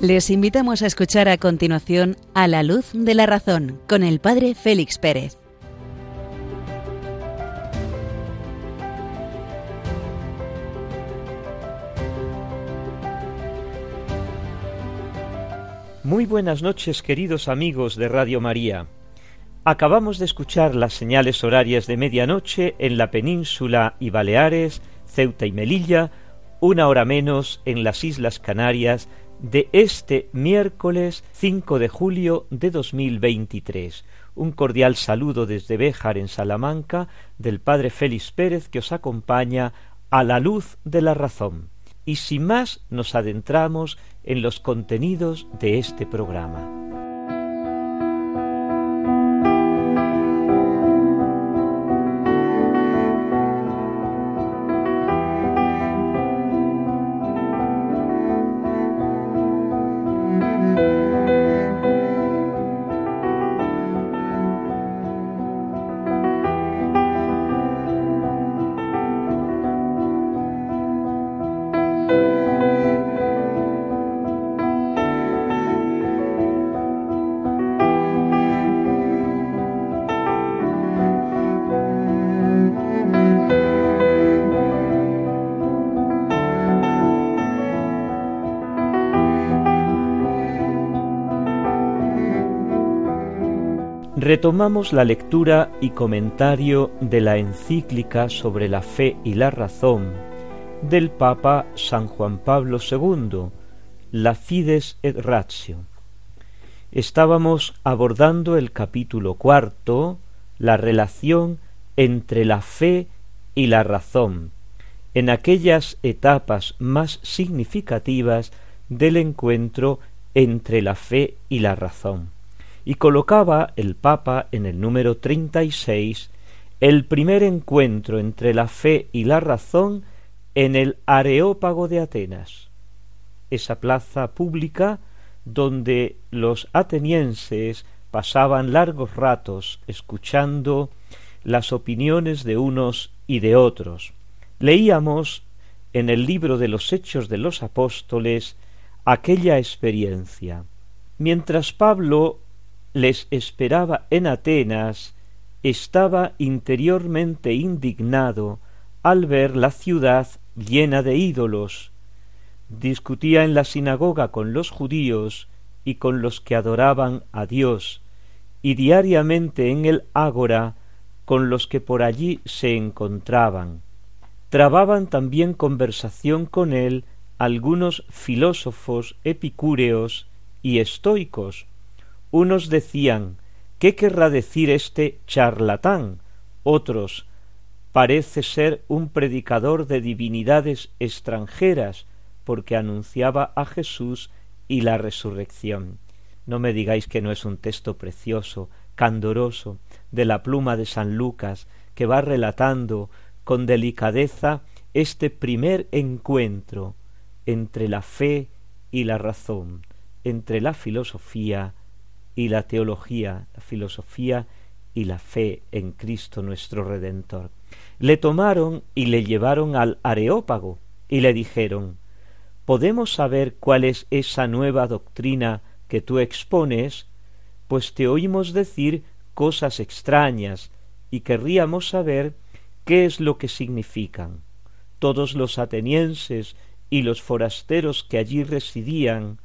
Les invitamos a escuchar a continuación A la luz de la razón con el Padre Félix Pérez. Muy buenas noches queridos amigos de Radio María. Acabamos de escuchar las señales horarias de medianoche en la península y Baleares, Ceuta y Melilla, una hora menos en las Islas Canarias de este miércoles 5 de julio de 2023. Un cordial saludo desde Béjar en Salamanca del Padre Félix Pérez que os acompaña a la luz de la razón. Y sin más nos adentramos en los contenidos de este programa. Retomamos la lectura y comentario de la encíclica sobre la fe y la razón del Papa San Juan Pablo II, La Fides et Ratio. Estábamos abordando el capítulo cuarto, la relación entre la fe y la razón, en aquellas etapas más significativas del encuentro entre la fe y la razón y colocaba el Papa en el número treinta y seis el primer encuentro entre la fe y la razón en el Areópago de Atenas, esa plaza pública donde los atenienses pasaban largos ratos escuchando las opiniones de unos y de otros. Leíamos en el libro de los Hechos de los Apóstoles aquella experiencia. Mientras Pablo les esperaba en Atenas, estaba interiormente indignado al ver la ciudad llena de ídolos. Discutía en la sinagoga con los judíos y con los que adoraban a Dios, y diariamente en el ágora con los que por allí se encontraban. Trababan también conversación con él algunos filósofos epicúreos y estoicos, unos decían ¿Qué querrá decir este charlatán? Otros parece ser un predicador de divinidades extranjeras, porque anunciaba a Jesús y la resurrección. No me digáis que no es un texto precioso, candoroso, de la pluma de San Lucas, que va relatando con delicadeza este primer encuentro entre la fe y la razón, entre la filosofía y la teología, la filosofía y la fe en Cristo nuestro Redentor. Le tomaron y le llevaron al Areópago y le dijeron ¿Podemos saber cuál es esa nueva doctrina que tú expones? Pues te oímos decir cosas extrañas y querríamos saber qué es lo que significan. Todos los atenienses y los forasteros que allí residían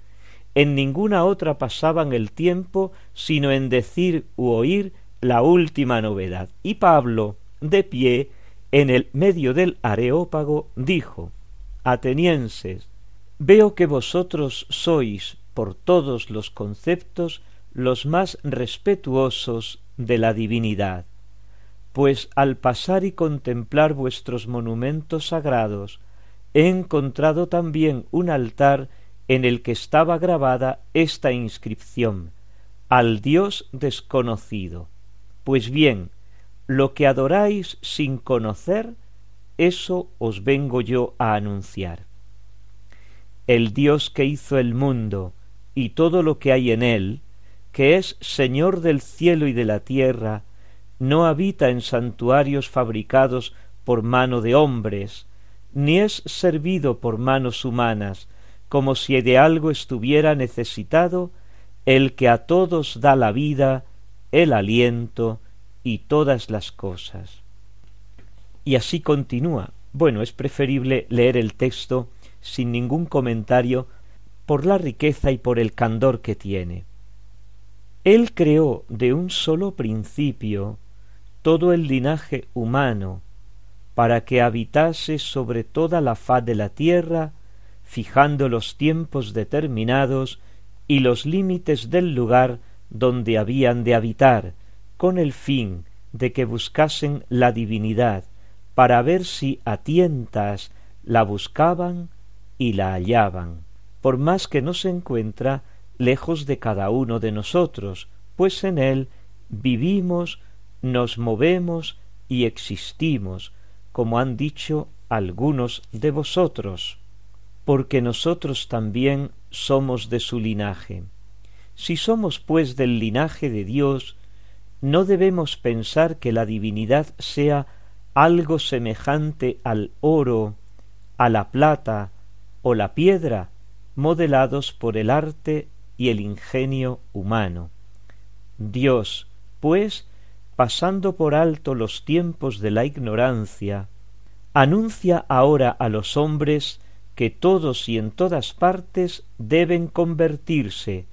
en ninguna otra pasaban el tiempo sino en decir u oír la última novedad. Y Pablo, de pie, en el medio del areópago, dijo Atenienses, veo que vosotros sois, por todos los conceptos, los más respetuosos de la divinidad, pues al pasar y contemplar vuestros monumentos sagrados, he encontrado también un altar en el que estaba grabada esta inscripción al Dios desconocido. Pues bien, lo que adoráis sin conocer, eso os vengo yo a anunciar. El Dios que hizo el mundo y todo lo que hay en él, que es Señor del cielo y de la tierra, no habita en santuarios fabricados por mano de hombres, ni es servido por manos humanas, como si de algo estuviera necesitado el que a todos da la vida, el aliento y todas las cosas. Y así continúa. Bueno, es preferible leer el texto sin ningún comentario por la riqueza y por el candor que tiene. Él creó de un solo principio todo el linaje humano, para que habitase sobre toda la faz de la tierra, fijando los tiempos determinados y los límites del lugar donde habían de habitar, con el fin de que buscasen la divinidad, para ver si a tientas la buscaban y la hallaban, por más que no se encuentra lejos de cada uno de nosotros, pues en él vivimos, nos movemos y existimos, como han dicho algunos de vosotros, porque nosotros también somos de su linaje. Si somos pues del linaje de Dios, no debemos pensar que la divinidad sea algo semejante al oro, a la plata o la piedra, modelados por el arte y el ingenio humano. Dios, pues, pasando por alto los tiempos de la ignorancia, anuncia ahora a los hombres que todos y en todas partes deben convertirse,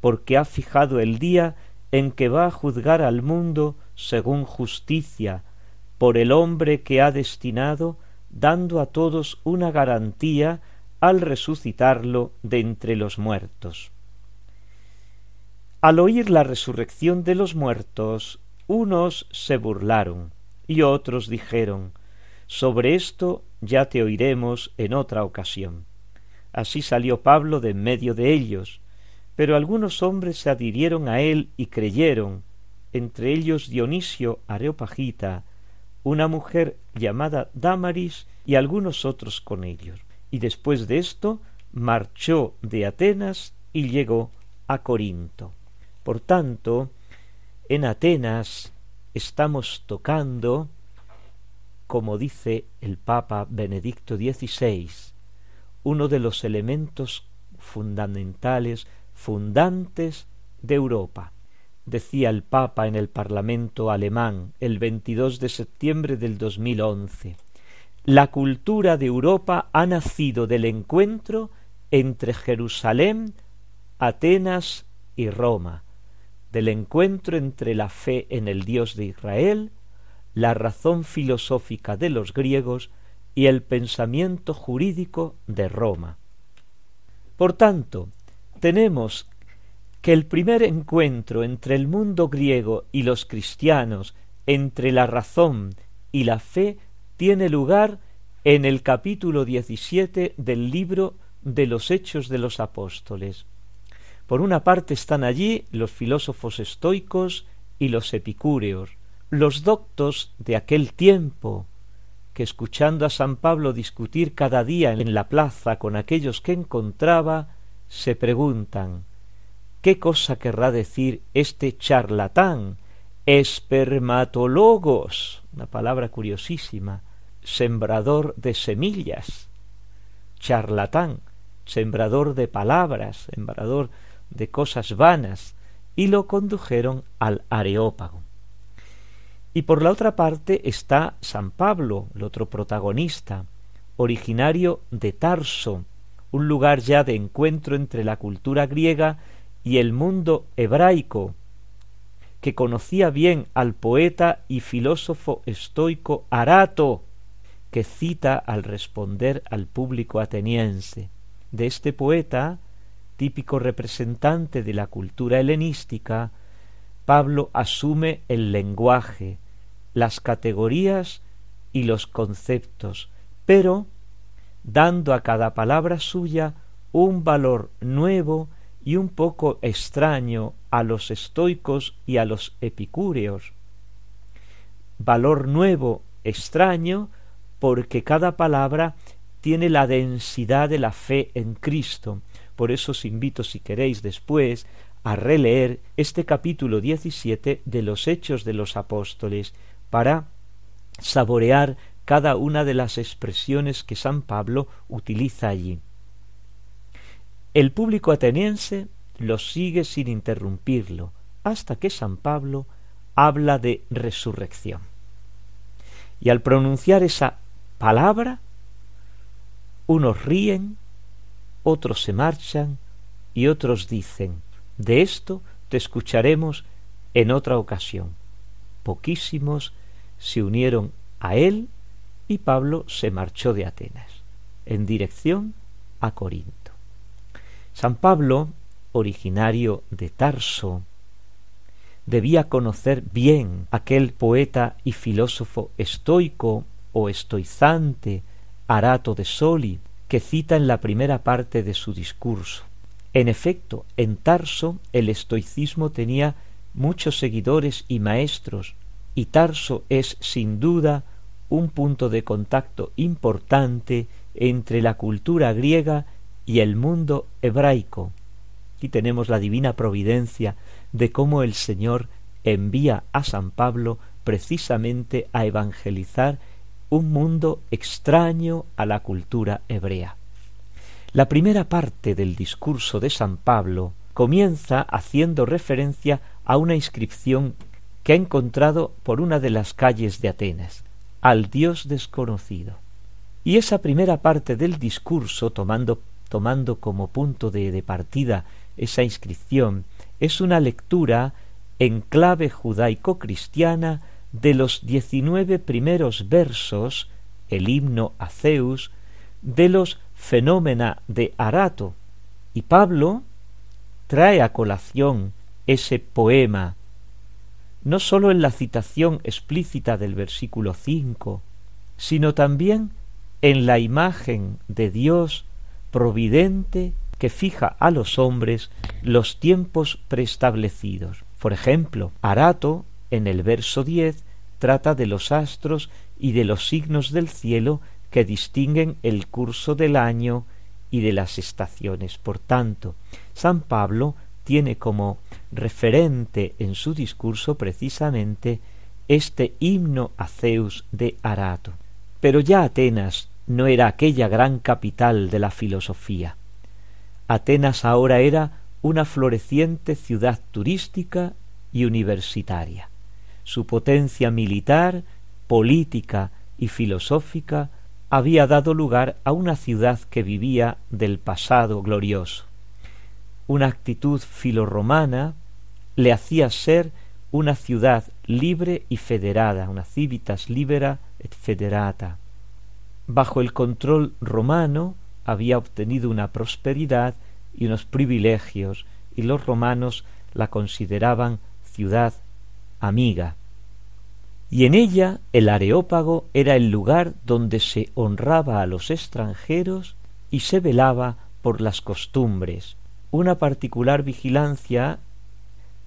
porque ha fijado el día en que va a juzgar al mundo según justicia, por el hombre que ha destinado, dando a todos una garantía al resucitarlo de entre los muertos. Al oír la resurrección de los muertos, unos se burlaron y otros dijeron Sobre esto ya te oiremos en otra ocasión. Así salió Pablo de en medio de ellos, pero algunos hombres se adhirieron a él y creyeron, entre ellos Dionisio Areopagita, una mujer llamada Damaris y algunos otros con ellos. Y después de esto marchó de Atenas y llegó a Corinto. Por tanto, en Atenas estamos tocando, como dice el Papa Benedicto XVI, uno de los elementos fundamentales, fundantes de Europa. Decía el Papa en el Parlamento alemán el 22 de septiembre del 2011. La cultura de Europa ha nacido del encuentro entre Jerusalén, Atenas y Roma, del encuentro entre la fe en el Dios de Israel, la razón filosófica de los griegos y el pensamiento jurídico de Roma. Por tanto, tenemos que el primer encuentro entre el mundo griego y los cristianos, entre la razón y la fe, tiene lugar en el capítulo 17 del libro de los Hechos de los Apóstoles. Por una parte están allí los filósofos estoicos y los epicúreos, los doctos de aquel tiempo, que escuchando a San Pablo discutir cada día en la plaza con aquellos que encontraba, se preguntan ¿Qué cosa querrá decir este charlatán? Espermatologos, una palabra curiosísima, sembrador de semillas, charlatán, sembrador de palabras, sembrador de cosas vanas, y lo condujeron al Areópago. Y por la otra parte está San Pablo, el otro protagonista, originario de Tarso, un lugar ya de encuentro entre la cultura griega y el mundo hebraico, que conocía bien al poeta y filósofo estoico Arato, que cita al responder al público ateniense. De este poeta típico representante de la cultura helenística, Pablo asume el lenguaje, las categorías y los conceptos, pero dando a cada palabra suya un valor nuevo y un poco extraño a los estoicos y a los epicúreos. Valor nuevo, extraño, porque cada palabra tiene la densidad de la fe en Cristo, por eso os invito, si queréis después, a releer este capítulo 17 de los Hechos de los Apóstoles para saborear cada una de las expresiones que San Pablo utiliza allí. el público ateniense lo sigue sin interrumpirlo, hasta que San Pablo habla de resurrección. Y al pronunciar esa palabra, unos ríen, otros se marchan y otros dicen, de esto te escucharemos en otra ocasión. Poquísimos se unieron a él y Pablo se marchó de Atenas en dirección a Corinto. San Pablo, originario de Tarso, debía conocer bien aquel poeta y filósofo estoico o estoizante Arato de Soli, que cita en la primera parte de su discurso. En efecto, en Tarso el estoicismo tenía muchos seguidores y maestros, y Tarso es sin duda un punto de contacto importante entre la cultura griega y el mundo hebraico. Aquí tenemos la divina providencia de cómo el Señor envía a San Pablo precisamente a evangelizar un mundo extraño a la cultura hebrea. La primera parte del discurso de San Pablo comienza haciendo referencia a una inscripción que ha encontrado por una de las calles de Atenas, al Dios desconocido. Y esa primera parte del discurso, tomando, tomando como punto de, de partida esa inscripción, es una lectura en clave judaico-cristiana de los diecinueve primeros versos, el himno a Zeus, de los fenómena de Arato. Y Pablo trae a colación ese poema, no sólo en la citación explícita del versículo cinco, sino también en la imagen de Dios providente que fija a los hombres los tiempos preestablecidos. Por ejemplo, Arato, en el verso diez, trata de los astros y de los signos del cielo que distinguen el curso del año y de las estaciones. Por tanto, San Pablo tiene como referente en su discurso precisamente este himno a Zeus de Arato. Pero ya Atenas no era aquella gran capital de la filosofía. Atenas ahora era una floreciente ciudad turística y universitaria. Su potencia militar, política y filosófica había dado lugar a una ciudad que vivía del pasado glorioso. Una actitud filorromana le hacía ser una ciudad libre y federada, una civitas libera et federata. Bajo el control romano había obtenido una prosperidad y unos privilegios, y los romanos la consideraban ciudad amiga y en ella el Areópago era el lugar donde se honraba a los extranjeros y se velaba por las costumbres. Una particular vigilancia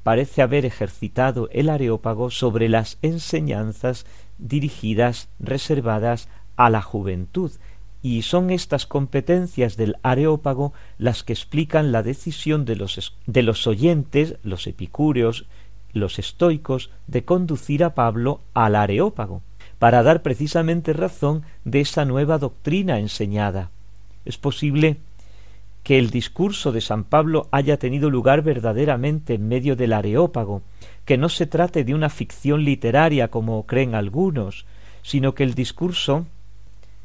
parece haber ejercitado el Areópago sobre las enseñanzas dirigidas, reservadas a la juventud, y son estas competencias del Areópago las que explican la decisión de los, de los oyentes, los epicúreos, los estoicos de conducir a Pablo al Areópago, para dar precisamente razón de esa nueva doctrina enseñada. Es posible que el discurso de San Pablo haya tenido lugar verdaderamente en medio del Areópago, que no se trate de una ficción literaria como creen algunos, sino que el discurso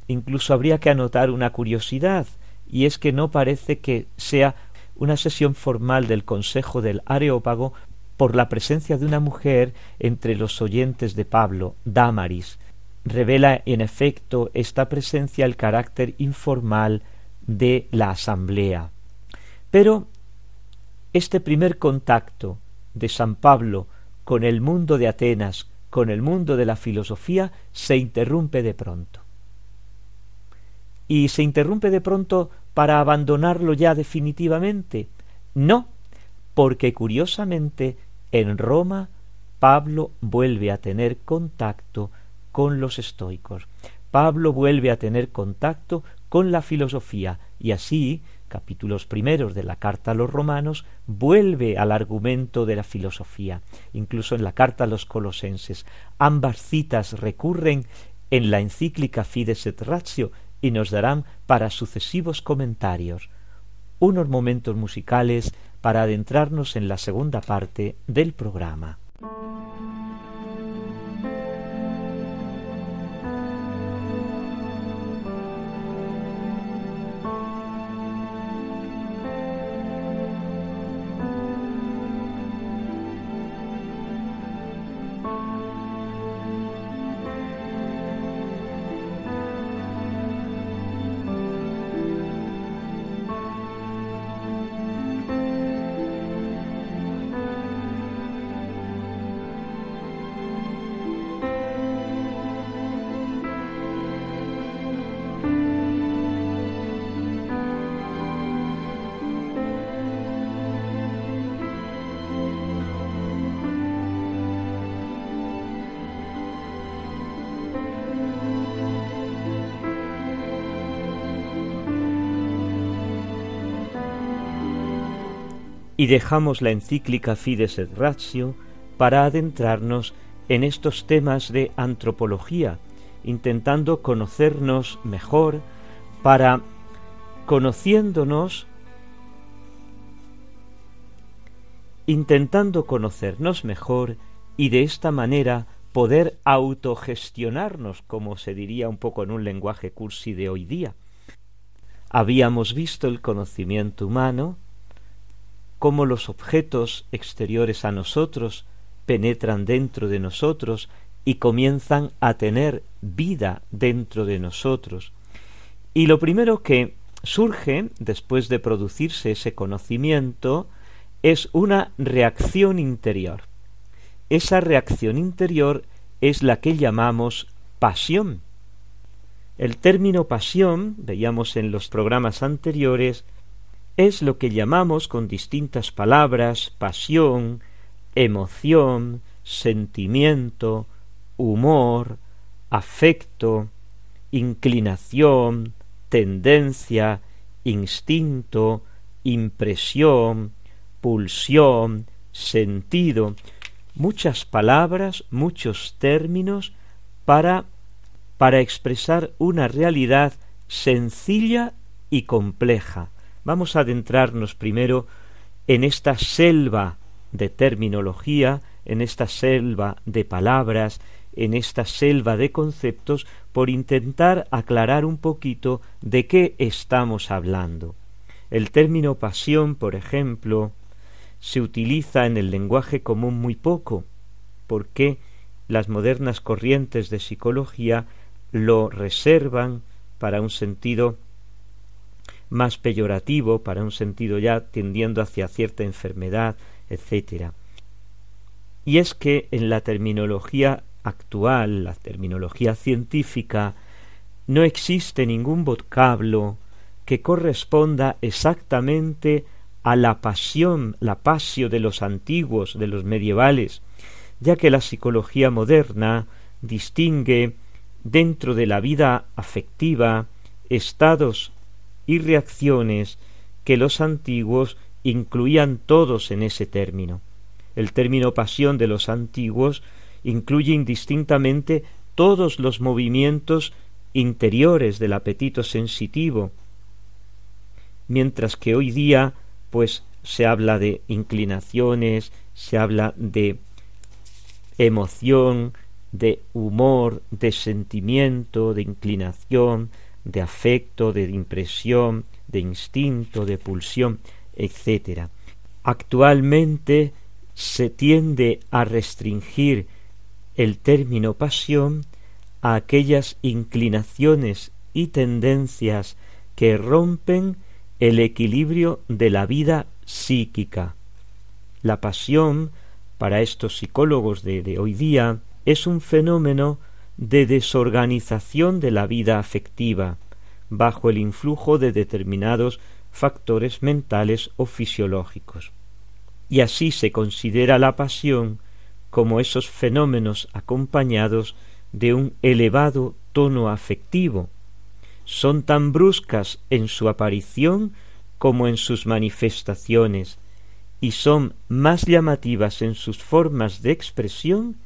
incluso habría que anotar una curiosidad, y es que no parece que sea una sesión formal del Consejo del Areópago por la presencia de una mujer entre los oyentes de Pablo, Damaris, revela en efecto esta presencia el carácter informal de la asamblea. Pero este primer contacto de San Pablo con el mundo de Atenas, con el mundo de la filosofía, se interrumpe de pronto. ¿Y se interrumpe de pronto para abandonarlo ya definitivamente? No, porque curiosamente en Roma Pablo vuelve a tener contacto con los estoicos. Pablo vuelve a tener contacto con la filosofía y así, capítulos primeros de la carta a los romanos, vuelve al argumento de la filosofía. Incluso en la carta a los colosenses, ambas citas recurren en la encíclica Fides et Ratio y nos darán para sucesivos comentarios unos momentos musicales para adentrarnos en la segunda parte del programa. Y dejamos la encíclica Fides et Ratio para adentrarnos en estos temas de antropología, intentando conocernos mejor, para, conociéndonos, intentando conocernos mejor y de esta manera poder autogestionarnos, como se diría un poco en un lenguaje cursi de hoy día. Habíamos visto el conocimiento humano, cómo los objetos exteriores a nosotros penetran dentro de nosotros y comienzan a tener vida dentro de nosotros. Y lo primero que surge después de producirse ese conocimiento es una reacción interior. Esa reacción interior es la que llamamos pasión. El término pasión, veíamos en los programas anteriores, es lo que llamamos con distintas palabras pasión, emoción, sentimiento, humor, afecto, inclinación, tendencia, instinto, impresión, pulsión, sentido, muchas palabras, muchos términos para para expresar una realidad sencilla y compleja, Vamos a adentrarnos primero en esta selva de terminología, en esta selva de palabras, en esta selva de conceptos, por intentar aclarar un poquito de qué estamos hablando. El término pasión, por ejemplo, se utiliza en el lenguaje común muy poco, porque las modernas corrientes de psicología lo reservan para un sentido más peyorativo, para un sentido ya tendiendo hacia cierta enfermedad, etc. Y es que en la terminología actual, la terminología científica, no existe ningún vocablo que corresponda exactamente a la pasión, la pasio de los antiguos, de los medievales, ya que la psicología moderna distingue dentro de la vida afectiva estados y reacciones que los antiguos incluían todos en ese término. El término pasión de los antiguos incluye indistintamente todos los movimientos interiores del apetito sensitivo, mientras que hoy día pues se habla de inclinaciones, se habla de emoción, de humor, de sentimiento, de inclinación, de afecto, de impresión, de instinto, de pulsión, etc. Actualmente se tiende a restringir el término pasión a aquellas inclinaciones y tendencias que rompen el equilibrio de la vida psíquica. La pasión, para estos psicólogos de, de hoy día, es un fenómeno de desorganización de la vida afectiva bajo el influjo de determinados factores mentales o fisiológicos. Y así se considera la pasión como esos fenómenos acompañados de un elevado tono afectivo. Son tan bruscas en su aparición como en sus manifestaciones, y son más llamativas en sus formas de expresión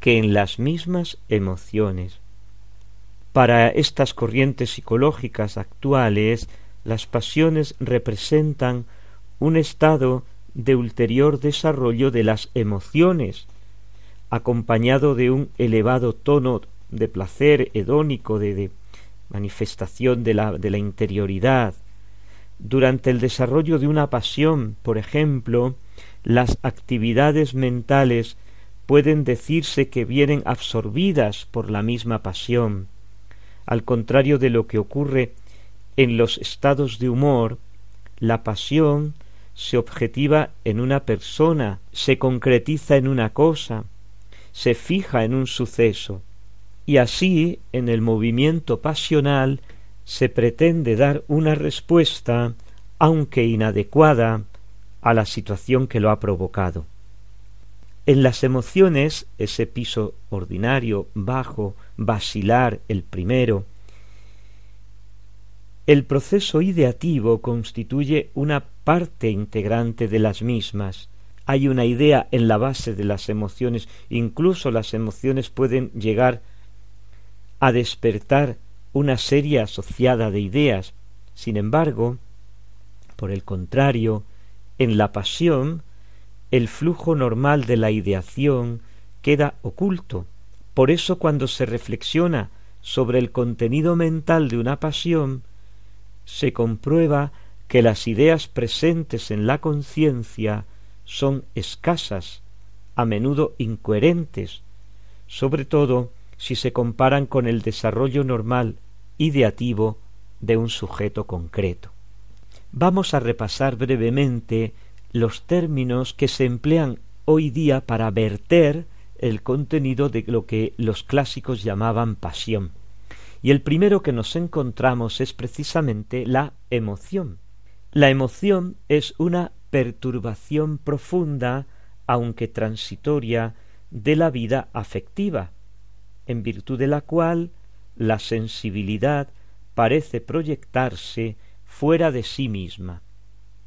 que en las mismas emociones. Para estas corrientes psicológicas actuales, las pasiones representan un estado de ulterior desarrollo de las emociones, acompañado de un elevado tono de placer hedónico, de, manifestación de la, de la interioridad. Durante el desarrollo de una pasión, por ejemplo, las actividades mentales pueden decirse que vienen absorbidas por la misma pasión. Al contrario de lo que ocurre en los estados de humor, la pasión se objetiva en una persona, se concretiza en una cosa, se fija en un suceso, y así en el movimiento pasional se pretende dar una respuesta, aunque inadecuada, a la situación que lo ha provocado. En las emociones, ese piso ordinario, bajo, vacilar, el primero, el proceso ideativo constituye una parte integrante de las mismas. Hay una idea en la base de las emociones, incluso las emociones pueden llegar a despertar una serie asociada de ideas. Sin embargo, por el contrario, en la pasión el flujo normal de la ideación queda oculto. Por eso cuando se reflexiona sobre el contenido mental de una pasión, se comprueba que las ideas presentes en la conciencia son escasas, a menudo incoherentes, sobre todo si se comparan con el desarrollo normal ideativo de un sujeto concreto. Vamos a repasar brevemente los términos que se emplean hoy día para verter el contenido de lo que los clásicos llamaban pasión. Y el primero que nos encontramos es precisamente la emoción. La emoción es una perturbación profunda, aunque transitoria, de la vida afectiva, en virtud de la cual la sensibilidad parece proyectarse fuera de sí misma.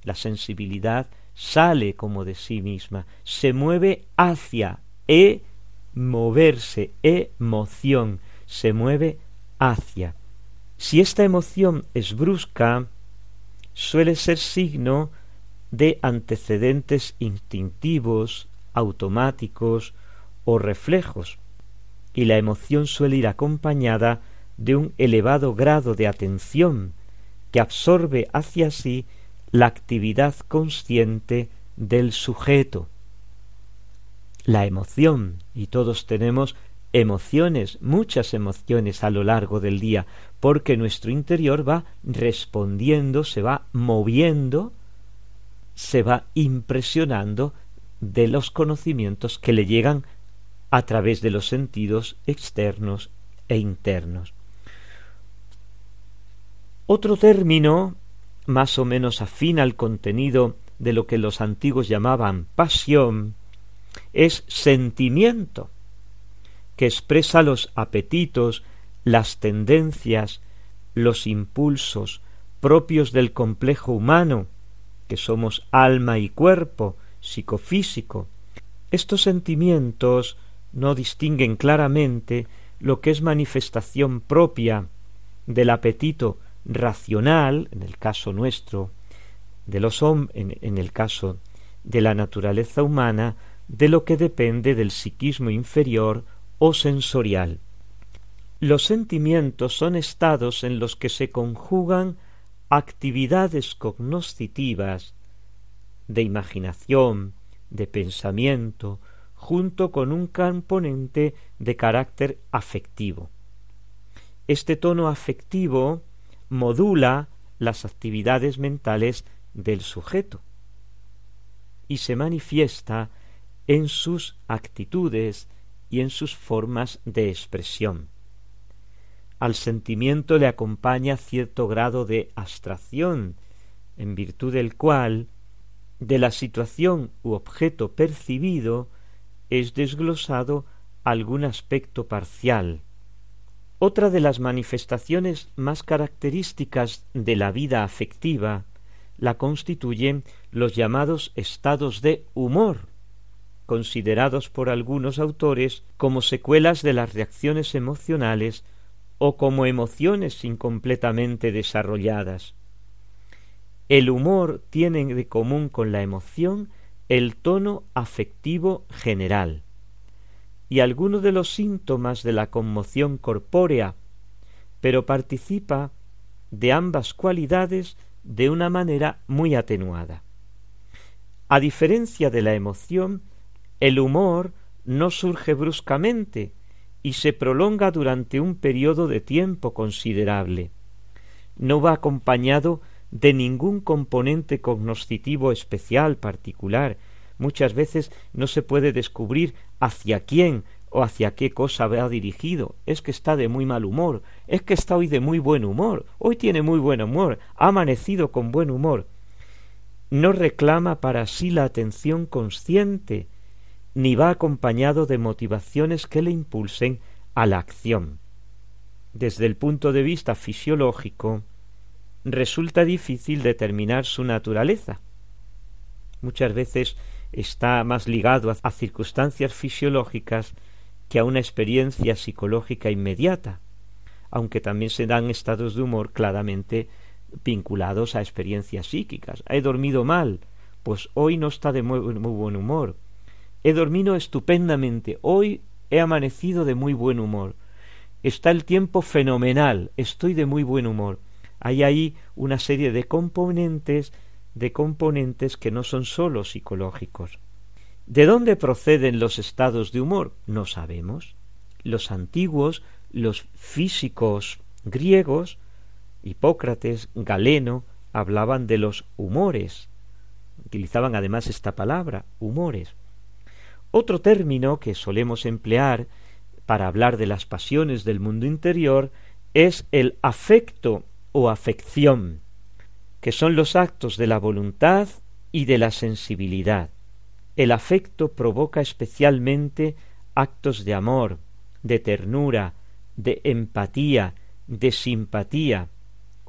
La sensibilidad sale como de sí misma, se mueve hacia, e moverse, emoción, se mueve hacia. Si esta emoción es brusca, suele ser signo de antecedentes instintivos, automáticos o reflejos, y la emoción suele ir acompañada de un elevado grado de atención que absorbe hacia sí la actividad consciente del sujeto. La emoción, y todos tenemos emociones, muchas emociones a lo largo del día, porque nuestro interior va respondiendo, se va moviendo, se va impresionando de los conocimientos que le llegan a través de los sentidos externos e internos. Otro término más o menos afín al contenido de lo que los antiguos llamaban pasión, es sentimiento, que expresa los apetitos, las tendencias, los impulsos propios del complejo humano, que somos alma y cuerpo, psicofísico. Estos sentimientos no distinguen claramente lo que es manifestación propia del apetito racional, en el caso nuestro, de los en, en el caso de la naturaleza humana, de lo que depende del psiquismo inferior o sensorial. Los sentimientos son estados en los que se conjugan actividades cognoscitivas de imaginación, de pensamiento, junto con un componente de carácter afectivo. Este tono afectivo modula las actividades mentales del sujeto y se manifiesta en sus actitudes y en sus formas de expresión. Al sentimiento le acompaña cierto grado de abstracción, en virtud del cual de la situación u objeto percibido es desglosado algún aspecto parcial, otra de las manifestaciones más características de la vida afectiva la constituyen los llamados estados de humor, considerados por algunos autores como secuelas de las reacciones emocionales o como emociones incompletamente desarrolladas. El humor tiene de común con la emoción el tono afectivo general y algunos de los síntomas de la conmoción corpórea, pero participa de ambas cualidades de una manera muy atenuada. A diferencia de la emoción, el humor no surge bruscamente y se prolonga durante un periodo de tiempo considerable. No va acompañado de ningún componente cognoscitivo especial particular. Muchas veces no se puede descubrir hacia quién o hacia qué cosa va dirigido. Es que está de muy mal humor, es que está hoy de muy buen humor, hoy tiene muy buen humor, ha amanecido con buen humor. No reclama para sí la atención consciente, ni va acompañado de motivaciones que le impulsen a la acción. Desde el punto de vista fisiológico, resulta difícil determinar su naturaleza. Muchas veces está más ligado a, circunstancias fisiológicas que a una experiencia psicológica inmediata, aunque también se dan estados de humor claramente vinculados a experiencias psíquicas. He dormido mal, pues hoy no está de muy, buen humor. He dormido estupendamente, hoy he amanecido de muy buen humor. Está el tiempo fenomenal, estoy de muy buen humor hay ahí una serie de componentes de componentes que no son sólo psicológicos. ¿De dónde proceden los estados de humor? No sabemos. Los antiguos, los físicos griegos, Hipócrates, Galeno, hablaban de los humores. Utilizaban además esta palabra, humores. Otro término que solemos emplear para hablar de las pasiones del mundo interior es el afecto o afección, que son los actos de la voluntad y de la sensibilidad. El afecto provoca especialmente actos de amor, de ternura, de empatía, de simpatía,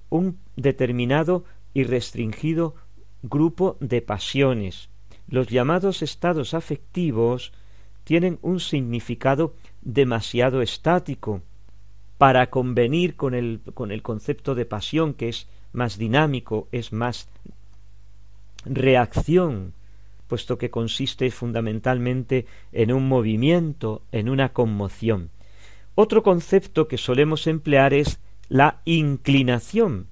un determinado y restringido grupo de pasiones. Los llamados estados afectivos tienen un significado demasiado estático, para convenir con el, con el concepto de pasión que es más dinámico, es más reacción, puesto que consiste fundamentalmente en un movimiento, en una conmoción. Otro concepto que solemos emplear es la inclinación,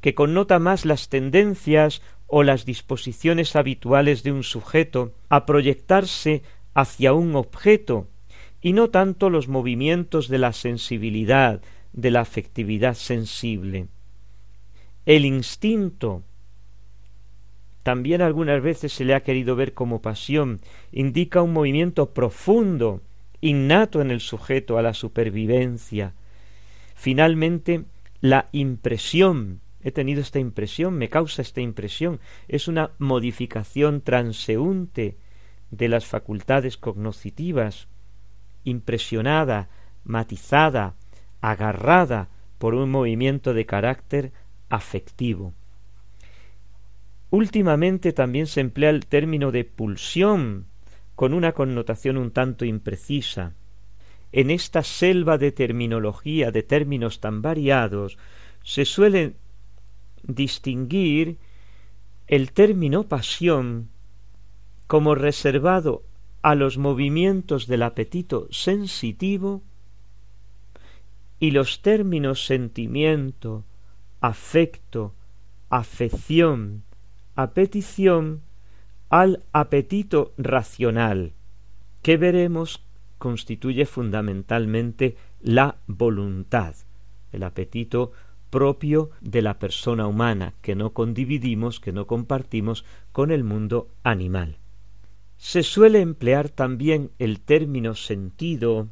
que connota más las tendencias o las disposiciones habituales de un sujeto a proyectarse hacia un objeto y no tanto los movimientos de la sensibilidad, de la afectividad sensible. El instinto. También algunas veces se le ha querido ver como pasión, indica un movimiento profundo, innato en el sujeto a la supervivencia. Finalmente, la impresión, he tenido esta impresión, me causa esta impresión, es una modificación transeúnte de las facultades cognoscitivas, impresionada, matizada, agarrada por un movimiento de carácter afectivo. Últimamente también se emplea el término de pulsión con una connotación un tanto imprecisa. En esta selva de terminología, de términos tan variados, se suele distinguir el término pasión como reservado a los movimientos del apetito sensitivo y los términos sentimiento, afecto, afección, apetición al apetito racional, que veremos constituye fundamentalmente la voluntad, el apetito propio de la persona humana, que no condividimos, que no compartimos con el mundo animal. Se suele emplear también el término sentido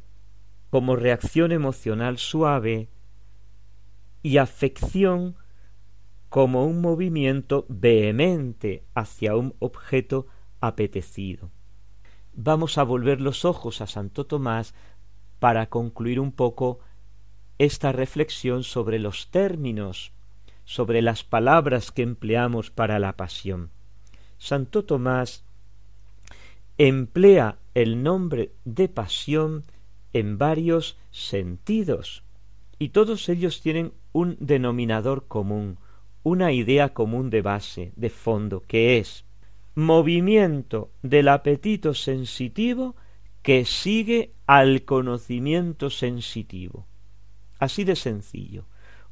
como reacción emocional suave y afección como un movimiento vehemente hacia un objeto apetecido. Vamos a volver los ojos a Santo Tomás para concluir un poco esta reflexión sobre los términos, sobre las palabras que empleamos para la pasión. Santo Tomás emplea el nombre de pasión en varios sentidos y todos ellos tienen un denominador común, una idea común de base, de fondo, que es movimiento del apetito sensitivo que sigue al conocimiento sensitivo. Así de sencillo.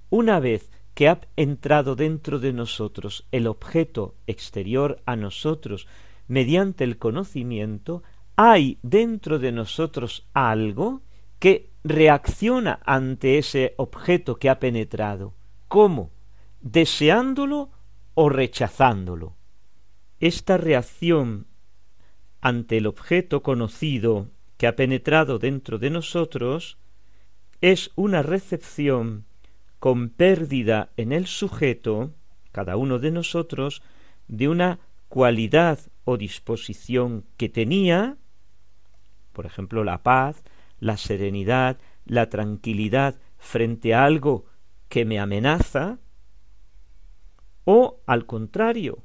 Una vez que ha entrado dentro de nosotros el objeto exterior a nosotros mediante el conocimiento, hay dentro de nosotros algo que reacciona ante ese objeto que ha penetrado. ¿Cómo? ¿Deseándolo o rechazándolo? Esta reacción ante el objeto conocido que ha penetrado dentro de nosotros es una recepción con pérdida en el sujeto, cada uno de nosotros, de una cualidad o disposición que tenía, por ejemplo, la paz, la serenidad, la tranquilidad frente a algo que me amenaza, o al contrario,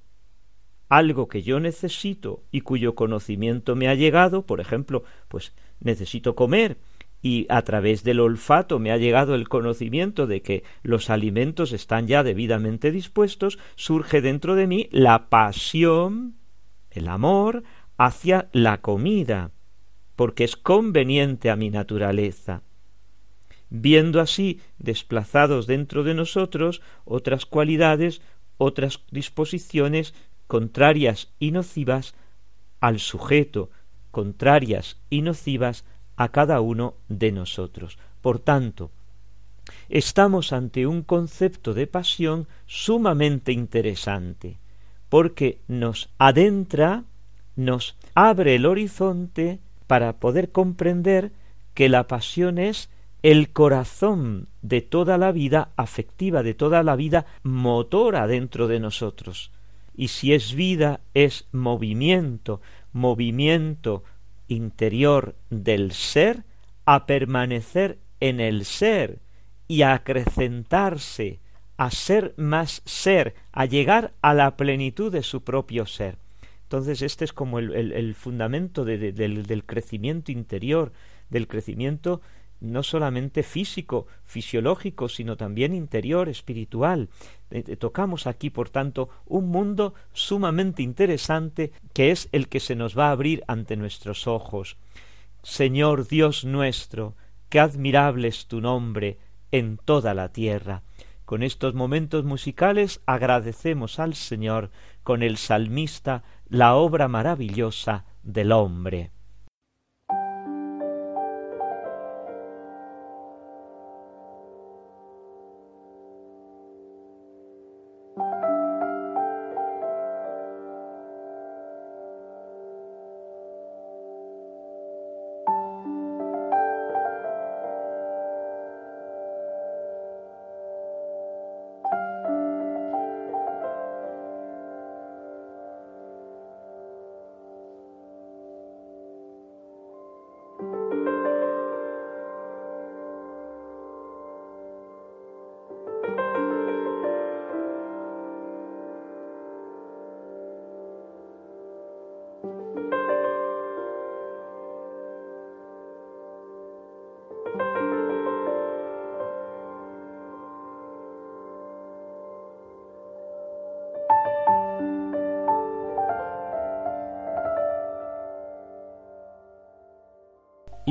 algo que yo necesito y cuyo conocimiento me ha llegado, por ejemplo, pues necesito comer y a través del olfato me ha llegado el conocimiento de que los alimentos están ya debidamente dispuestos, surge dentro de mí la pasión, el amor hacia la comida, porque es conveniente a mi naturaleza. Viendo así desplazados dentro de nosotros otras cualidades, otras disposiciones contrarias y nocivas al sujeto, contrarias y nocivas a cada uno de nosotros. Por tanto, estamos ante un concepto de pasión sumamente interesante, porque nos adentra, nos abre el horizonte para poder comprender que la pasión es el corazón de toda la vida afectiva, de toda la vida motora dentro de nosotros. Y si es vida, es movimiento, movimiento interior del ser a permanecer en el ser y a acrecentarse, a ser más ser, a llegar a la plenitud de su propio ser. Entonces este es como el, fundamento del, del crecimiento interior, del crecimiento no solamente físico, fisiológico, sino también interior, espiritual. Eh, eh, tocamos aquí, por tanto, un mundo sumamente interesante que es el que se nos va a abrir ante nuestros ojos. Señor Dios nuestro, qué admirable es tu nombre en toda la tierra. Con estos momentos musicales agradecemos al Señor con el salmista la obra maravillosa del hombre.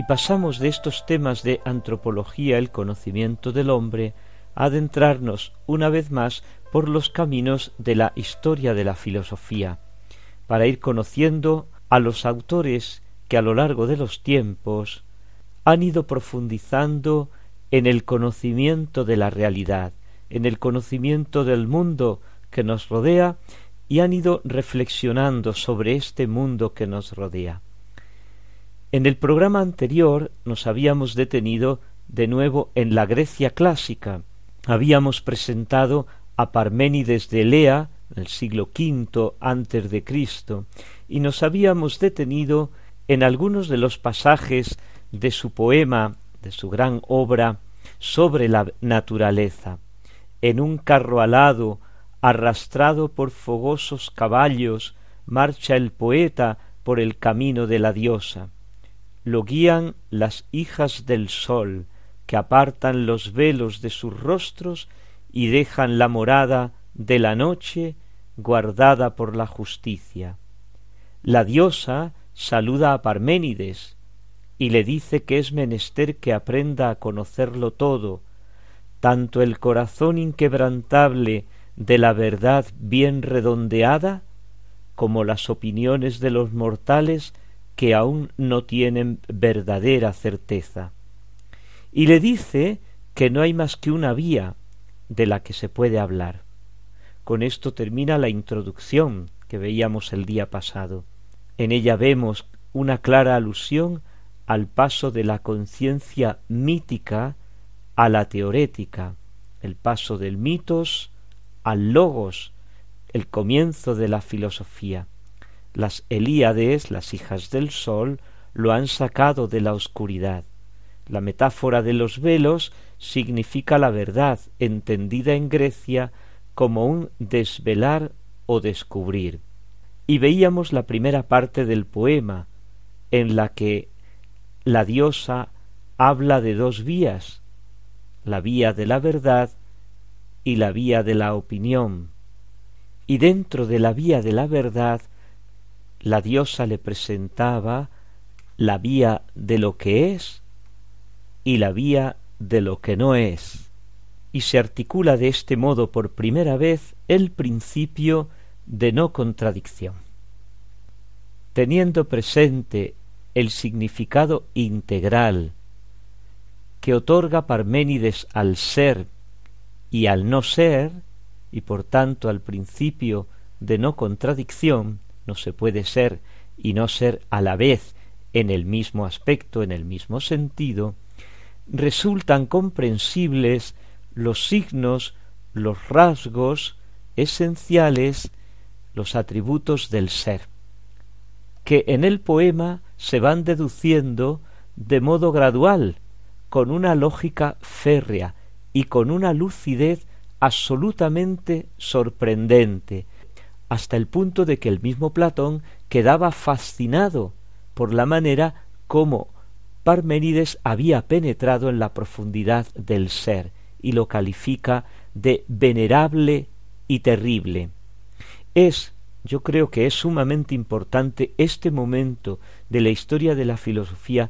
Pasamos de estos temas de antropología, el conocimiento del hombre, a adentrarnos una vez más por los caminos de la historia de la filosofía, para ir conociendo a los autores que a lo largo de los tiempos han ido profundizando en el conocimiento de la realidad, en el conocimiento del mundo que nos rodea y han ido reflexionando sobre este mundo que nos rodea. En el programa anterior nos habíamos detenido de nuevo en la Grecia clásica. Habíamos presentado a Parménides de Lea, el siglo V antes de Cristo, y nos habíamos detenido en algunos de los pasajes de su poema, de su gran obra sobre la naturaleza. En un carro alado, arrastrado por fogosos caballos, marcha el poeta por el camino de la diosa lo guían las hijas del sol, que apartan los velos de sus rostros y dejan la morada de la noche guardada por la justicia. La diosa saluda a Parménides y le dice que es menester que aprenda a conocerlo todo, tanto el corazón inquebrantable de la verdad bien redondeada, como las opiniones de los mortales que aún no tienen verdadera certeza. Y le dice que no hay más que una vía de la que se puede hablar. Con esto termina la introducción que veíamos el día pasado. En ella vemos una clara alusión al paso de la conciencia mítica a la teorética, el paso del mitos al logos, el comienzo de la filosofía. Las Elíades, las hijas del sol, lo han sacado de la oscuridad. La metáfora de los velos significa la verdad, entendida en Grecia como un desvelar o descubrir. Y veíamos la primera parte del poema, en la que la diosa habla de dos vías, la vía de la verdad y la vía de la opinión. Y dentro de la vía de la verdad, la diosa le presentaba la vía de lo que es y la vía de lo que no es. Y se articula de este modo por primera vez el principio de no contradicción. Teniendo presente el significado integral que otorga Parménides al ser y al no ser, y por tanto al principio de no contradicción, no se puede ser y no ser a la vez en el mismo aspecto, en el mismo sentido, resultan comprensibles los signos, los rasgos esenciales, los atributos del ser, que en el poema se van deduciendo de modo gradual, con una lógica férrea, y con una lucidez absolutamente sorprendente, hasta el punto de que el mismo Platón quedaba fascinado por la manera como Parménides había penetrado en la profundidad del ser y lo califica de venerable y terrible. Es, yo creo que es sumamente importante este momento de la historia de la filosofía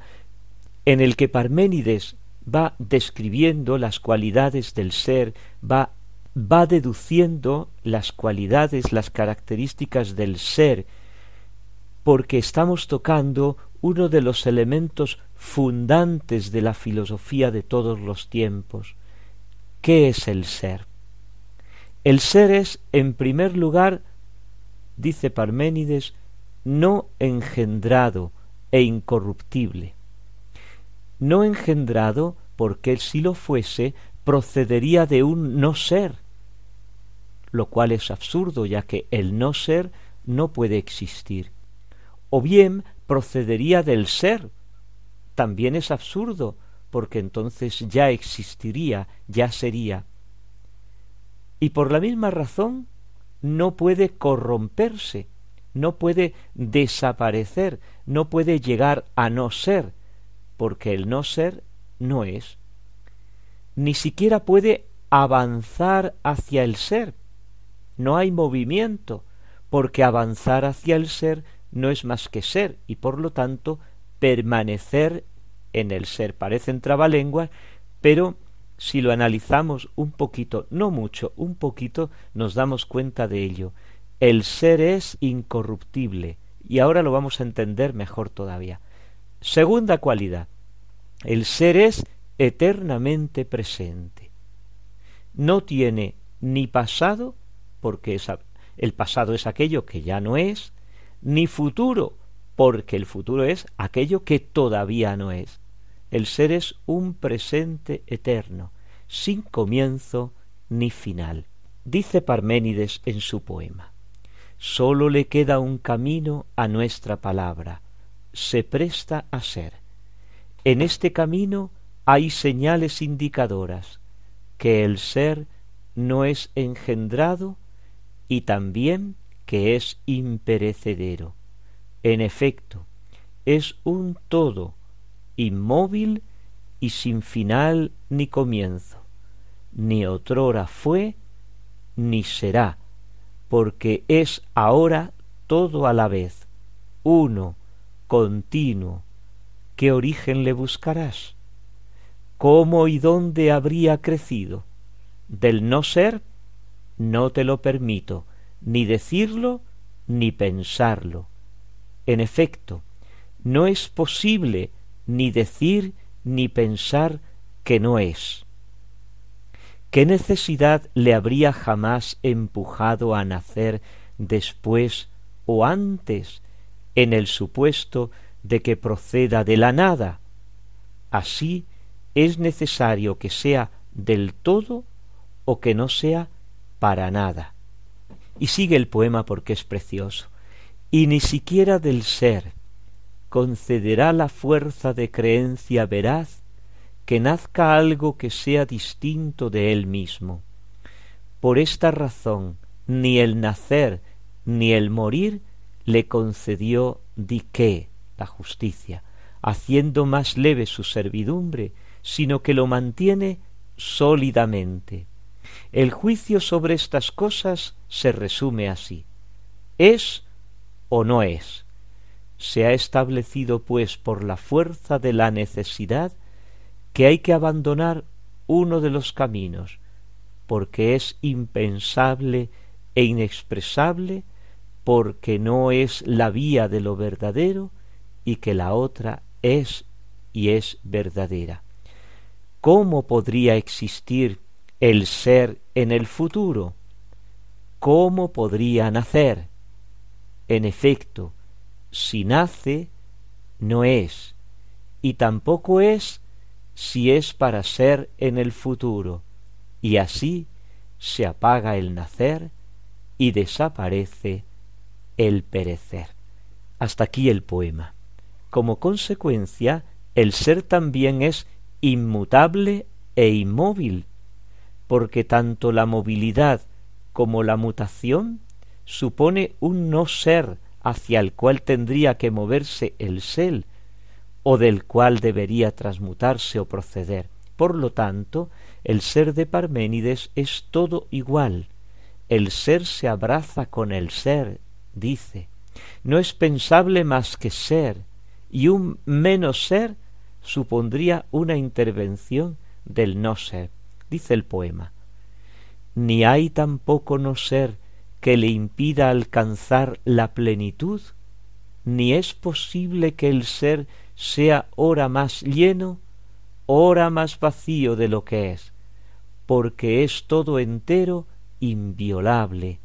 en el que Parménides va describiendo las cualidades del ser, va, va deduciendo las cualidades, las características del ser, porque estamos tocando uno de los elementos fundantes de la filosofía de todos los tiempos. ¿Qué es el ser? El ser es, en primer lugar, dice Parménides, no engendrado e incorruptible no engendrado porque si lo fuese procedería de un no ser, lo cual es absurdo ya que el no ser no puede existir. O bien procedería del ser, también es absurdo porque entonces ya existiría, ya sería. Y por la misma razón no puede corromperse, no puede desaparecer, no puede llegar a no ser, porque el no ser no es. Ni siquiera puede avanzar hacia el ser. No hay movimiento, porque avanzar hacia el ser no es más que ser y por lo tanto permanecer en el ser. Parecen trabalenguas, pero si lo analizamos un poquito, no mucho, un poquito, nos damos cuenta de ello. El ser es incorruptible y ahora lo vamos a entender mejor todavía. Segunda cualidad, el ser es eternamente presente. No tiene ni pasado, porque el pasado es aquello que ya no es, ni futuro, porque el futuro es aquello que todavía no es. El ser es un presente eterno, sin comienzo ni final. Dice Parménides en su poema, sólo le queda un camino a nuestra palabra, se presta a ser. En este camino hay señales indicadoras que el ser no es engendrado y también que es imperecedero. En efecto, es un todo, inmóvil y sin final ni comienzo, ni otrora fue, ni será, porque es ahora todo a la vez, uno, continuo. ¿Qué origen le buscarás? ¿Cómo y dónde habría crecido? Del no ser, no te lo permito, ni decirlo, ni pensarlo. En efecto, no es posible ni decir ni pensar que no es. ¿Qué necesidad le habría jamás empujado a nacer después o antes en el supuesto de que proceda de la nada? Así es necesario que sea del todo o que no sea para nada. Y sigue el poema porque es precioso. Y ni siquiera del ser concederá la fuerza de creencia veraz que nazca algo que sea distinto de él mismo. Por esta razón, ni el nacer ni el morir le concedió dique la justicia, haciendo más leve su servidumbre, sino que lo mantiene sólidamente. El juicio sobre estas cosas se resume así. ¿Es o no es? Se ha establecido, pues, por la fuerza de la necesidad, que hay que abandonar uno de los caminos, porque es impensable e inexpresable, porque no es la vía de lo verdadero y que la otra es y es verdadera. ¿Cómo podría existir el ser en el futuro? ¿Cómo podría nacer? En efecto, si nace, no es, y tampoco es si es para ser en el futuro, y así se apaga el nacer y desaparece el perecer. Hasta aquí el poema. Como consecuencia, el ser también es inmutable e inmóvil, porque tanto la movilidad como la mutación supone un no ser hacia el cual tendría que moverse el ser, o del cual debería transmutarse o proceder. Por lo tanto, el ser de Parménides es todo igual. El ser se abraza con el ser, dice. No es pensable más que ser, y un menos ser supondría una intervención del no ser. Dice el poema. Ni hay tampoco no ser que le impida alcanzar la plenitud, ni es posible que el ser sea ora más lleno, ora más vacío de lo que es, porque es todo entero inviolable,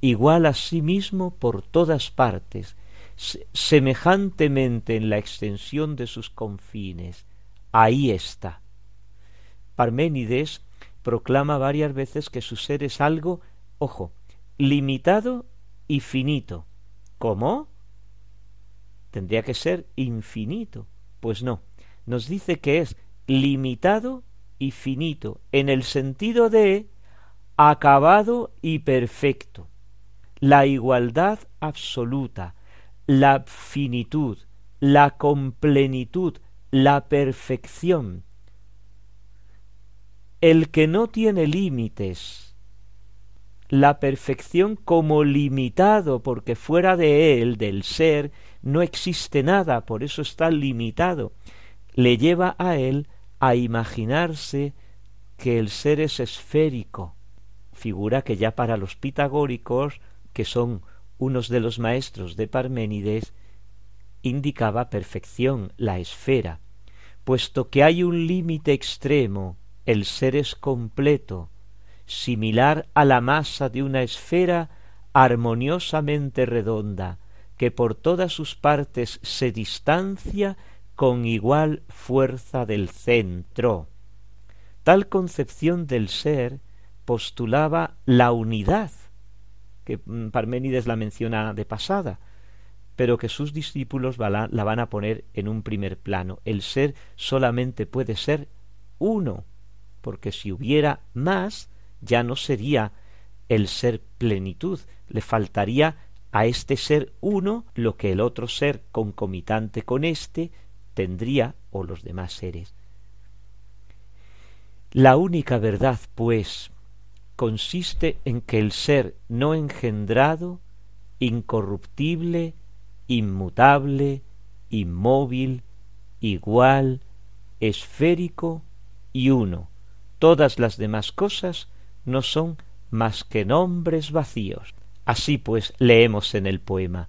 igual a sí mismo por todas partes, semejantemente en la extensión de sus confines. Ahí está. Parménides proclama varias veces que su ser es algo, ojo, limitado y finito. ¿Cómo? tendría que ser infinito. Pues no, nos dice que es limitado y finito, en el sentido de acabado y perfecto. La igualdad absoluta, la finitud, la complenitud, la perfección. El que no tiene límites, la perfección como limitado, porque fuera de él, del ser, no existe nada, por eso está limitado, le lleva a él a imaginarse que el ser es esférico, figura que ya para los pitagóricos, que son unos de los maestros de Parménides, indicaba perfección, la esfera, puesto que hay un límite extremo, el ser es completo, similar a la masa de una esfera armoniosamente redonda, que por todas sus partes se distancia con igual fuerza del centro. Tal concepción del ser postulaba la unidad, que Parménides la menciona de pasada, pero que sus discípulos la van a poner en un primer plano. El ser solamente puede ser uno, porque si hubiera más, ya no sería el ser plenitud, le faltaría a este ser uno lo que el otro ser concomitante con éste tendría o los demás seres. La única verdad, pues, consiste en que el ser no engendrado, incorruptible, inmutable, inmóvil, igual, esférico y uno. Todas las demás cosas no son más que nombres vacíos. Así pues leemos en el poema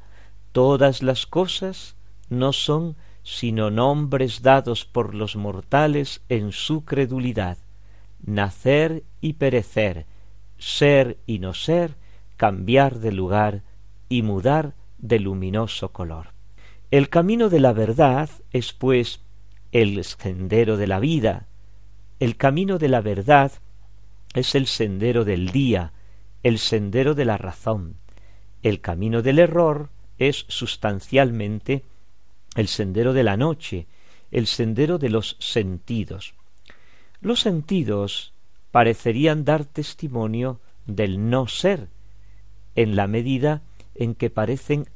todas las cosas no son sino nombres dados por los mortales en su credulidad, nacer y perecer, ser y no ser, cambiar de lugar y mudar de luminoso color. El camino de la verdad es, pues, el sendero de la vida. El camino de la verdad es el sendero del día, el sendero de la razón. El camino del error es sustancialmente el sendero de la noche, el sendero de los sentidos. Los sentidos parecerían dar testimonio del no ser, en la medida en que parecen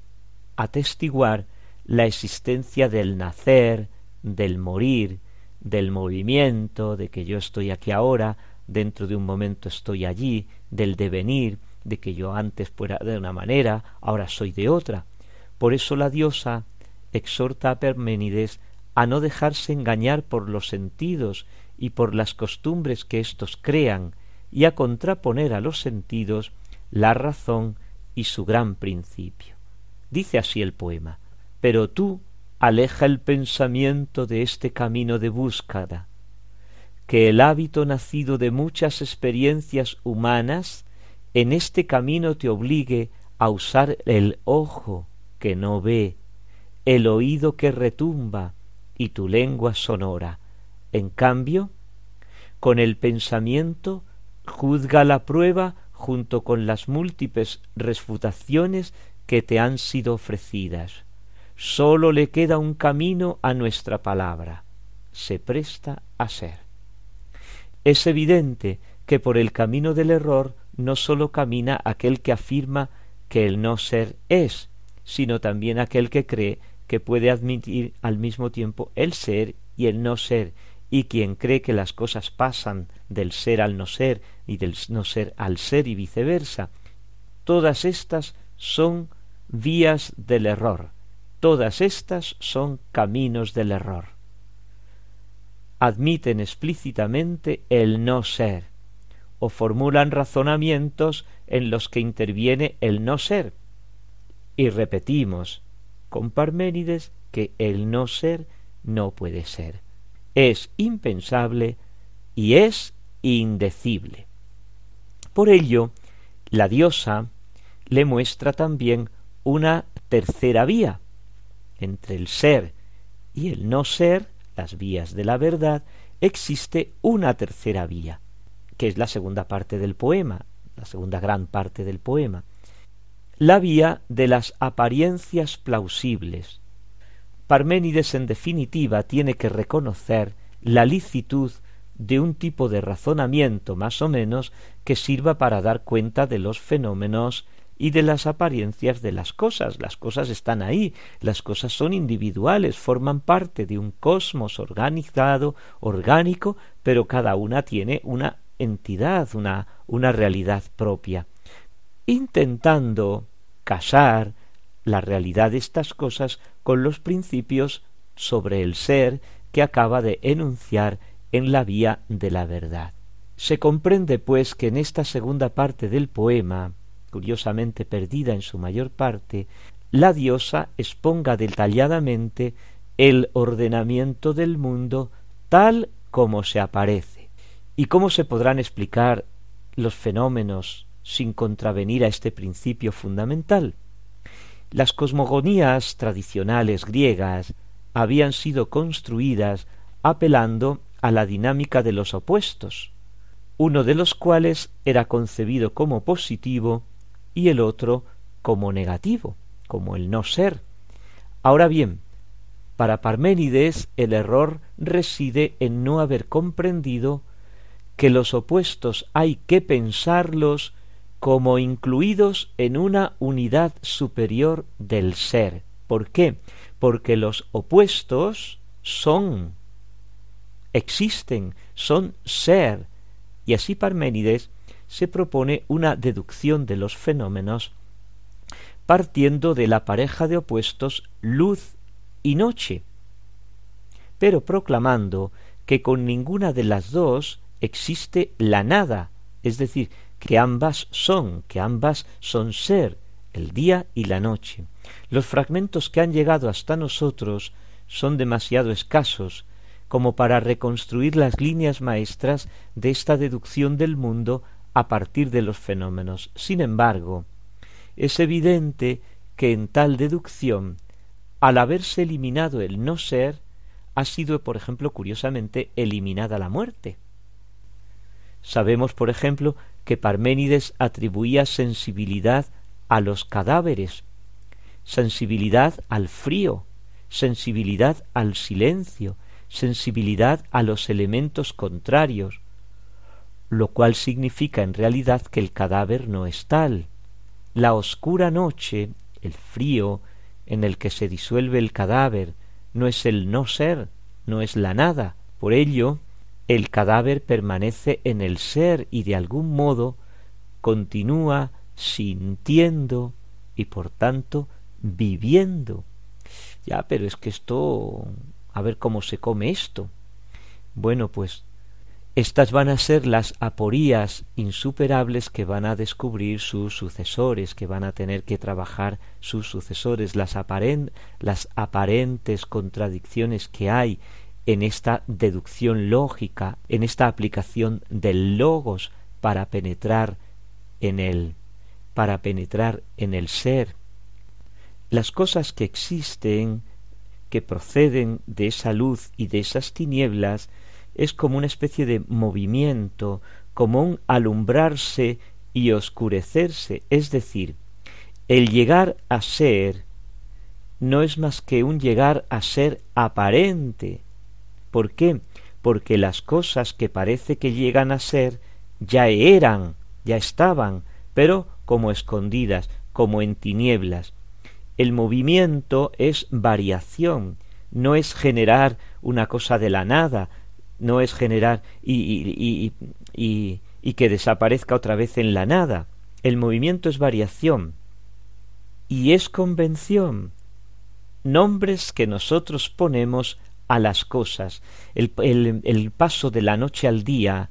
atestiguar la existencia del nacer, del morir, del movimiento, de que yo estoy aquí ahora, dentro de un momento estoy allí, del devenir, de que yo antes fuera de una manera, ahora soy de otra. Por eso la diosa exhorta a Perménides a no dejarse engañar por los sentidos y por las costumbres que éstos crean, y a contraponer a los sentidos la razón y su gran principio. Dice así el poema, pero tú aleja el pensamiento de este camino de búsqueda, que el hábito nacido de muchas experiencias humanas en este camino te obligue a usar el ojo que no ve, el oído que retumba y tu lengua sonora. En cambio, con el pensamiento juzga la prueba junto con las múltiples refutaciones que te han sido ofrecidas. Sólo le queda un camino a nuestra palabra. Se presta a ser. Es evidente que por el camino del error no sólo camina aquel que afirma que el no ser es, sino también aquel que cree que puede admitir al mismo tiempo el ser y el no ser, y quien cree que las cosas pasan del ser al no ser y del no ser al ser y viceversa, todas estas son vías del error, todas estas son caminos del error. Admiten explícitamente el no ser, o formulan razonamientos en los que interviene el no ser. Y repetimos, con Parménides que el no ser no puede ser. Es impensable y es indecible. Por ello, la diosa le muestra también una tercera vía. Entre el ser y el no ser, las vías de la verdad, existe una tercera vía, que es la segunda parte del poema, la segunda gran parte del poema la vía de las apariencias plausibles. Parménides en definitiva tiene que reconocer la licitud de un tipo de razonamiento más o menos que sirva para dar cuenta de los fenómenos y de las apariencias de las cosas. Las cosas están ahí, las cosas son individuales, forman parte de un cosmos organizado, orgánico, pero cada una tiene una entidad, una, una realidad propia intentando casar la realidad de estas cosas con los principios sobre el ser que acaba de enunciar en la vía de la verdad. Se comprende, pues, que en esta segunda parte del poema, curiosamente perdida en su mayor parte, la diosa exponga detalladamente el ordenamiento del mundo tal como se aparece. ¿Y cómo se podrán explicar los fenómenos sin contravenir a este principio fundamental. Las cosmogonías tradicionales griegas habían sido construidas apelando a la dinámica de los opuestos, uno de los cuales era concebido como positivo y el otro como negativo, como el no ser. Ahora bien, para Parménides el error reside en no haber comprendido que los opuestos hay que pensarlos como incluidos en una unidad superior del ser. ¿Por qué? Porque los opuestos son, existen, son ser. Y así Parménides se propone una deducción de los fenómenos partiendo de la pareja de opuestos luz y noche, pero proclamando que con ninguna de las dos existe la nada, es decir, que ambas son, que ambas son ser, el día y la noche. Los fragmentos que han llegado hasta nosotros son demasiado escasos como para reconstruir las líneas maestras de esta deducción del mundo a partir de los fenómenos. Sin embargo, es evidente que en tal deducción, al haberse eliminado el no ser, ha sido, por ejemplo, curiosamente, eliminada la muerte. Sabemos, por ejemplo, que Parménides atribuía sensibilidad a los cadáveres, sensibilidad al frío, sensibilidad al silencio, sensibilidad a los elementos contrarios, lo cual significa en realidad que el cadáver no es tal. La oscura noche, el frío en el que se disuelve el cadáver, no es el no ser, no es la nada. Por ello, el cadáver permanece en el ser y de algún modo continúa sintiendo y por tanto viviendo. Ya, pero es que esto, a ver cómo se come esto. Bueno, pues estas van a ser las aporías insuperables que van a descubrir sus sucesores, que van a tener que trabajar sus sucesores, las, las aparentes contradicciones que hay en esta deducción lógica, en esta aplicación del logos para penetrar en él, para penetrar en el ser. Las cosas que existen, que proceden de esa luz y de esas tinieblas, es como una especie de movimiento, como un alumbrarse y oscurecerse, es decir, el llegar a ser no es más que un llegar a ser aparente, ¿Por qué? Porque las cosas que parece que llegan a ser ya eran, ya estaban, pero como escondidas, como en tinieblas. El movimiento es variación, no es generar una cosa de la nada, no es generar y, y, y, y, que desaparezca otra vez en la nada. El movimiento es variación y es convención, nombres que nosotros ponemos a las cosas. El, el, paso de la noche al día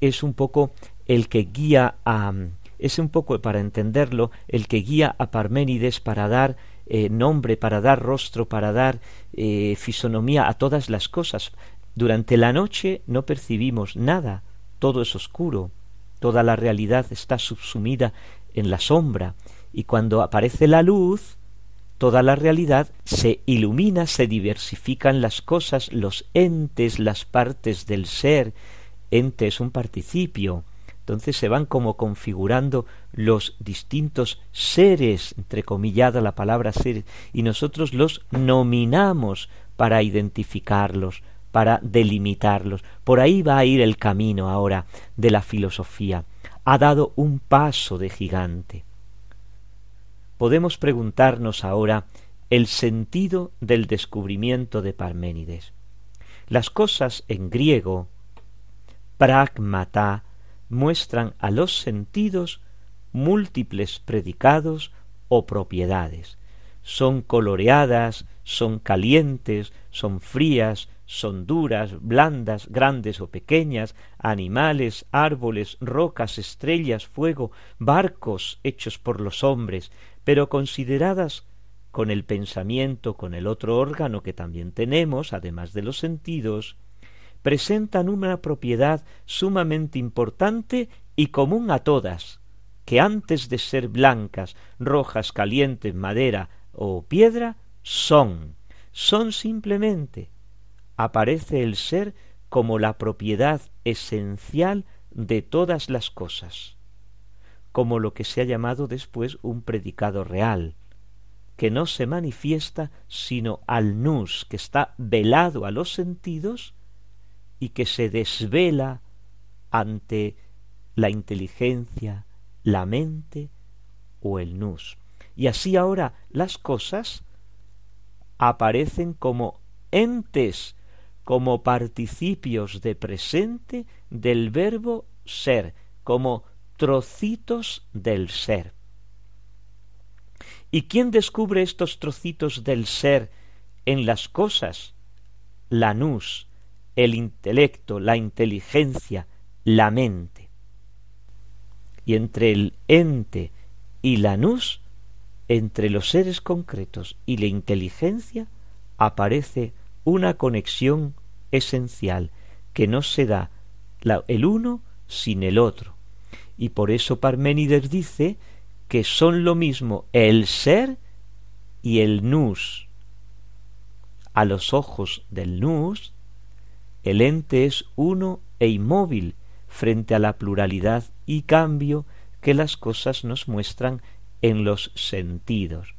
es un poco el que guía a es un poco para entenderlo el que guía a Parménides para dar eh, nombre, para dar rostro, para dar eh, fisonomía a todas las cosas. Durante la noche no percibimos nada, todo es oscuro, toda la realidad está subsumida en la sombra, y cuando aparece la luz, toda la realidad se ilumina, se diversifican las cosas, los entes, las partes del ser. Ente es un participio. Entonces se van como configurando los distintos seres, entrecomillada la palabra ser, y nosotros los nominamos para identificarlos, para delimitarlos. Por ahí va a ir el camino ahora de la filosofía. Ha dado un paso de gigante podemos preguntarnos ahora el sentido del descubrimiento de Parménides. Las cosas en griego, pragmata, muestran a los sentidos múltiples predicados o propiedades. Son coloreadas, son calientes, son frías, son duras, blandas, grandes o pequeñas, animales, árboles, rocas, estrellas, fuego, barcos hechos por los hombres, pero consideradas con el pensamiento, con el otro órgano que también tenemos, además de los sentidos, presentan una propiedad sumamente importante y común a todas, que antes de ser blancas, rojas, calientes, madera o piedra, son, son simplemente. Aparece el ser como la propiedad esencial de todas las cosas como lo que se ha llamado después un predicado real, que no se manifiesta sino al nus, que está velado a los sentidos y que se desvela ante la inteligencia, la mente o el nus. Y así ahora las cosas aparecen como entes, como participios de presente del verbo ser, como trocitos del ser. ¿Y quién descubre estos trocitos del ser en las cosas? La nus, el intelecto, la inteligencia, la mente. Y entre el ente y la nus, entre los seres concretos y la inteligencia, aparece una conexión esencial que no se da el uno sin el otro. Y por eso Parménides dice que son lo mismo el ser y el nous. A los ojos del nous, el ente es uno e inmóvil frente a la pluralidad y cambio que las cosas nos muestran en los sentidos.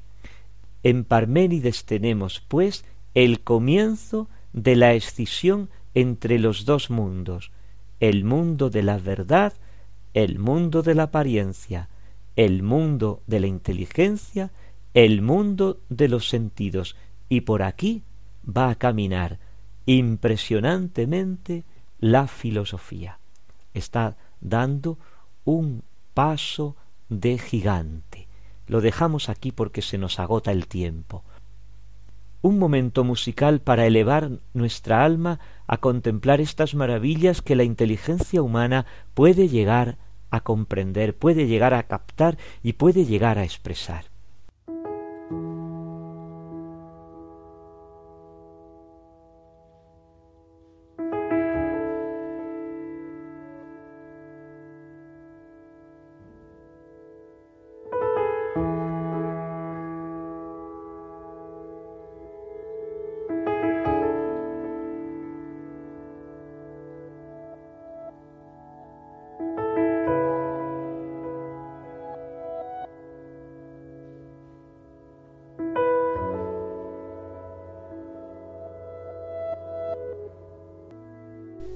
En Parménides tenemos, pues, el comienzo de la escisión entre los dos mundos, el mundo de la verdad, el mundo de la apariencia, el mundo de la inteligencia, el mundo de los sentidos, y por aquí va a caminar impresionantemente la filosofía. Está dando un paso de gigante. Lo dejamos aquí porque se nos agota el tiempo. Un momento musical para elevar nuestra alma a contemplar estas maravillas que la inteligencia humana puede llegar a comprender, puede llegar a captar y puede llegar a expresar.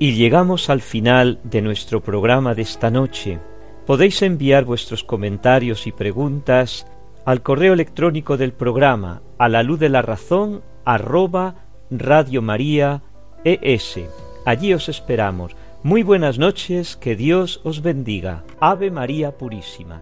Y llegamos al final de nuestro programa de esta noche. Podéis enviar vuestros comentarios y preguntas al correo electrónico del programa a la luz de la razón arroba Radio María ES. Allí os esperamos. Muy buenas noches, que Dios os bendiga. Ave María Purísima.